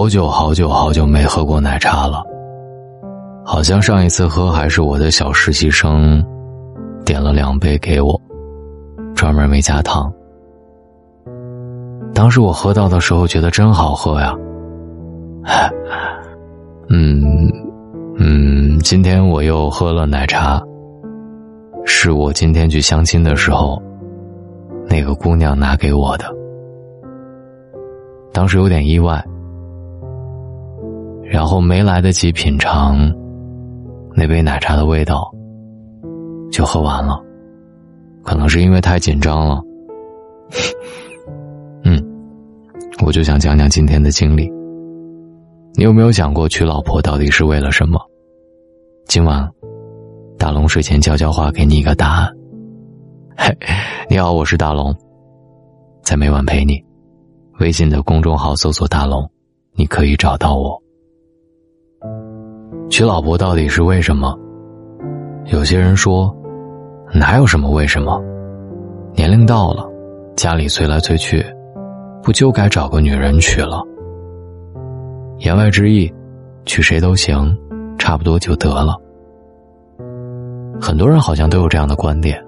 好久好久好久没喝过奶茶了，好像上一次喝还是我的小实习生点了两杯给我，专门没加糖。当时我喝到的时候觉得真好喝呀，嗯嗯，今天我又喝了奶茶，是我今天去相亲的时候，那个姑娘拿给我的，当时有点意外。然后没来得及品尝那杯奶茶的味道，就喝完了。可能是因为太紧张了。嗯，我就想讲讲今天的经历。你有没有想过娶老婆到底是为了什么？今晚大龙睡前悄悄话给你一个答案。嘿，你好，我是大龙，在每晚陪你。微信的公众号搜索“大龙”，你可以找到我。娶老婆到底是为什么？有些人说，哪有什么为什么？年龄到了，家里催来催去，不就该找个女人娶了？言外之意，娶谁都行，差不多就得了。很多人好像都有这样的观点，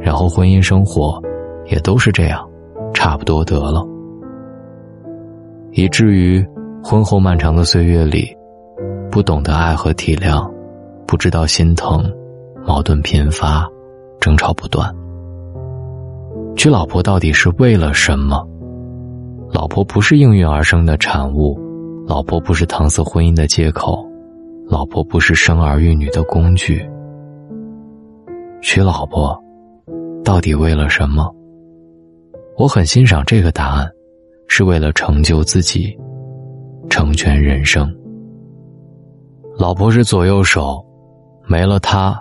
然后婚姻生活也都是这样，差不多得了，以至于婚后漫长的岁月里。不懂得爱和体谅，不知道心疼，矛盾频发，争吵不断。娶老婆到底是为了什么？老婆不是应运而生的产物，老婆不是搪塞婚姻的借口，老婆不是生儿育女的工具。娶老婆，到底为了什么？我很欣赏这个答案，是为了成就自己，成全人生。老婆是左右手，没了她，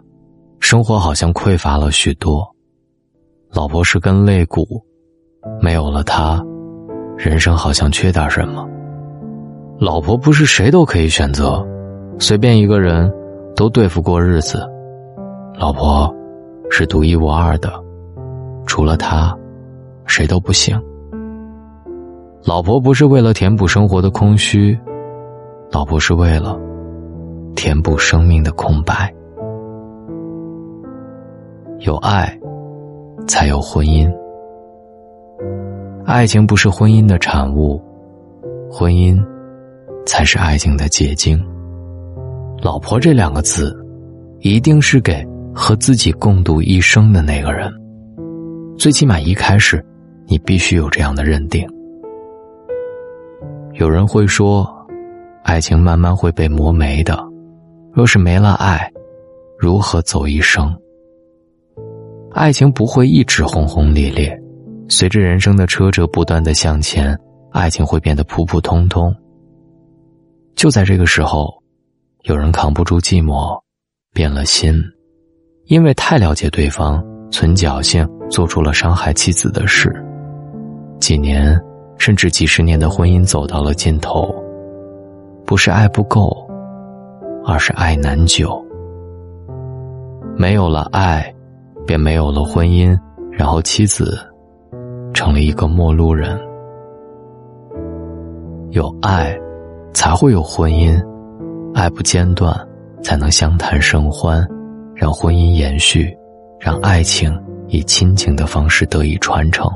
生活好像匮乏了许多。老婆是根肋骨，没有了她，人生好像缺点什么。老婆不是谁都可以选择，随便一个人都对付过日子。老婆是独一无二的，除了她，谁都不行。老婆不是为了填补生活的空虚，老婆是为了。填补生命的空白，有爱，才有婚姻。爱情不是婚姻的产物，婚姻才是爱情的结晶。老婆这两个字，一定是给和自己共度一生的那个人。最起码一开始，你必须有这样的认定。有人会说，爱情慢慢会被磨没的。若是没了爱，如何走一生？爱情不会一直轰轰烈烈，随着人生的车辙不断的向前，爱情会变得普普通通。就在这个时候，有人扛不住寂寞，变了心，因为太了解对方，存侥幸，做出了伤害妻子的事。几年，甚至几十年的婚姻走到了尽头，不是爱不够。而是爱难久，没有了爱，便没有了婚姻，然后妻子成了一个陌路人。有爱，才会有婚姻，爱不间断，才能相谈甚欢，让婚姻延续，让爱情以亲情的方式得以传承。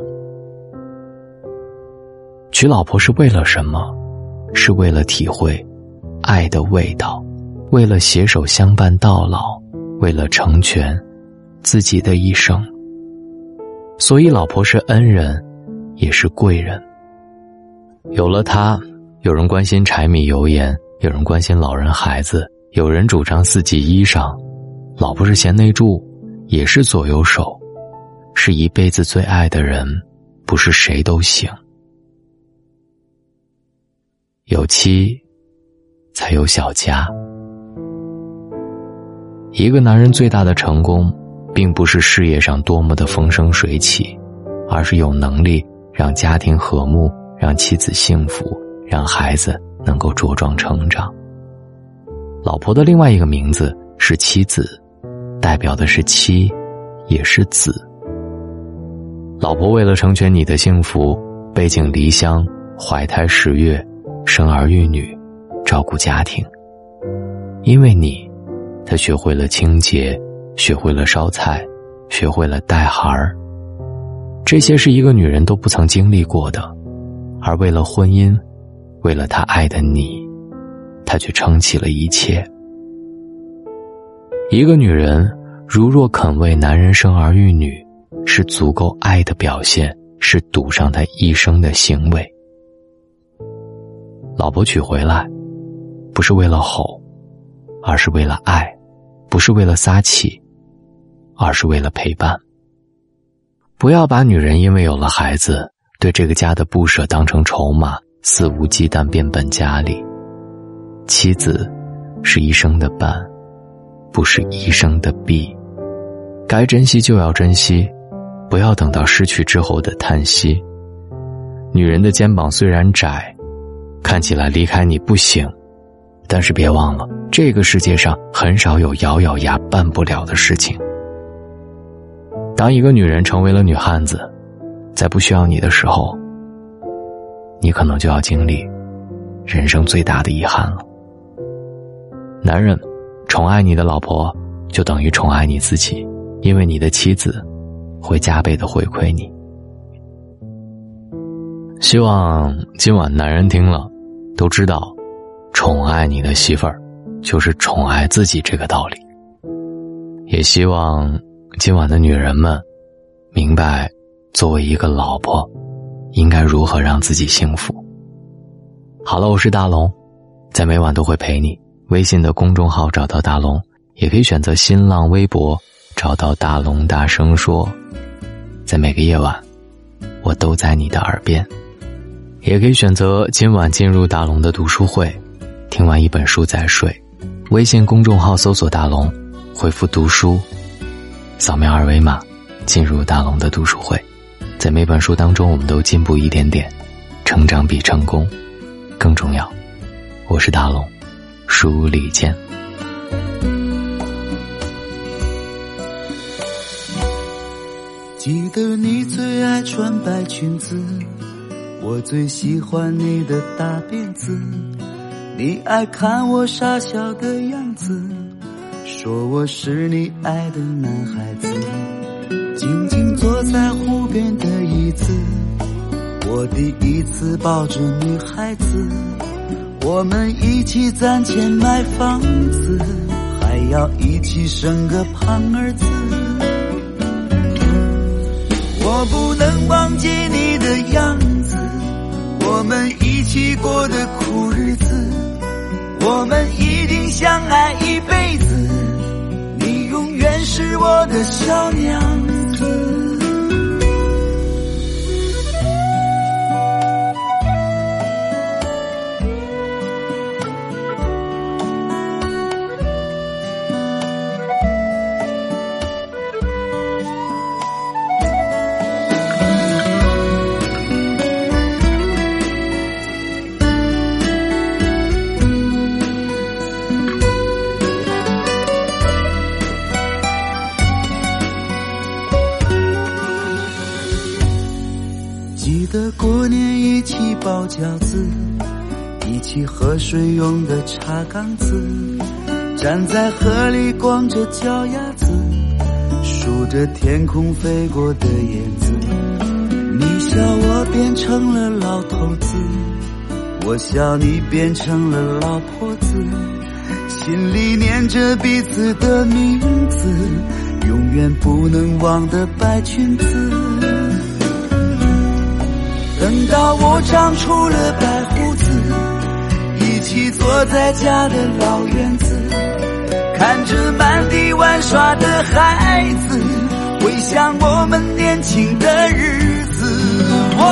娶老婆是为了什么？是为了体会爱的味道。为了携手相伴到老，为了成全自己的一生，所以老婆是恩人，也是贵人。有了她，有人关心柴米油盐，有人关心老人孩子，有人主张四季衣裳。老婆是贤内助，也是左右手，是一辈子最爱的人，不是谁都行。有妻，才有小家。一个男人最大的成功，并不是事业上多么的风生水起，而是有能力让家庭和睦，让妻子幸福，让孩子能够茁壮成长。老婆的另外一个名字是妻子，代表的是妻，也是子。老婆为了成全你的幸福，背井离乡，怀胎十月，生儿育女，照顾家庭。因为你，她学会了清洁，学会了烧菜，学会了带孩儿。这些是一个女人都不曾经历过的，而为了婚姻，为了她爱的你，她却撑起了一切。一个女人如若肯为男人生儿育女，是足够爱的表现，是赌上她一生的行为。老婆娶回来，不是为了吼，而是为了爱；不是为了撒气，而是为了陪伴。不要把女人因为有了孩子，对这个家的不舍当成筹码，肆无忌惮变本加厉。妻子是一生的伴，不是一生的臂。该珍惜就要珍惜，不要等到失去之后的叹息。女人的肩膀虽然窄。看起来离开你不行，但是别忘了，这个世界上很少有咬咬牙办不了的事情。当一个女人成为了女汉子，在不需要你的时候，你可能就要经历人生最大的遗憾了。男人宠爱你的老婆，就等于宠爱你自己，因为你的妻子会加倍的回馈你。希望今晚男人听了。都知道，宠爱你的媳妇儿，就是宠爱自己这个道理。也希望今晚的女人们明白，作为一个老婆，应该如何让自己幸福。好了，我是大龙，在每晚都会陪你。微信的公众号找到大龙，也可以选择新浪微博找到大龙，大声说，在每个夜晚，我都在你的耳边。也可以选择今晚进入大龙的读书会，听完一本书再睡。微信公众号搜索“大龙”，回复“读书”，扫描二维码，进入大龙的读书会。在每本书当中，我们都进步一点点，成长比成功更重要。我是大龙，书里见。记得你最爱穿白裙子。我最喜欢你的大辫子，你爱看我傻笑的样子，说我是你爱的男孩子。静静坐在湖边的椅子，我第一次抱着女孩子，我们一起攒钱买房子，还要一起生个胖儿子。我不能忘记你的样子。我们一起过的苦日子，我们一定相爱一辈子。你永远是我的小娘的过年一起包饺子，一起喝水用的茶缸子，站在河里光着脚丫子，数着天空飞过的燕子。你笑我变成了老头子，我笑你变成了老婆子，心里念着彼此的名字，永远不能忘的白裙子。等到我长出了白胡子，一起坐在家的老院子，看着满地玩耍的孩子，回想我们年轻的日子。哦，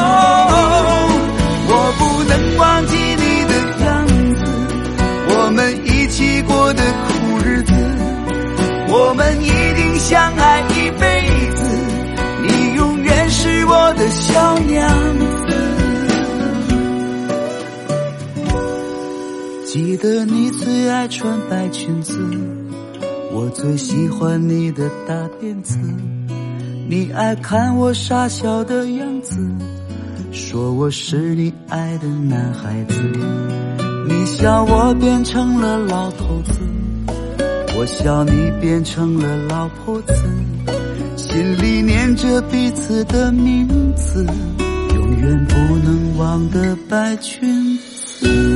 我不能忘记你的样子，我们一起过的苦日子，我们一定相爱一辈子，你永远是我的小娘记得你最爱穿白裙子，我最喜欢你的大辫子。你爱看我傻笑的样子，说我是你爱的男孩子。你笑我变成了老头子，我笑你变成了老婆子，心里念着彼此的名字，永远不能忘的白裙子。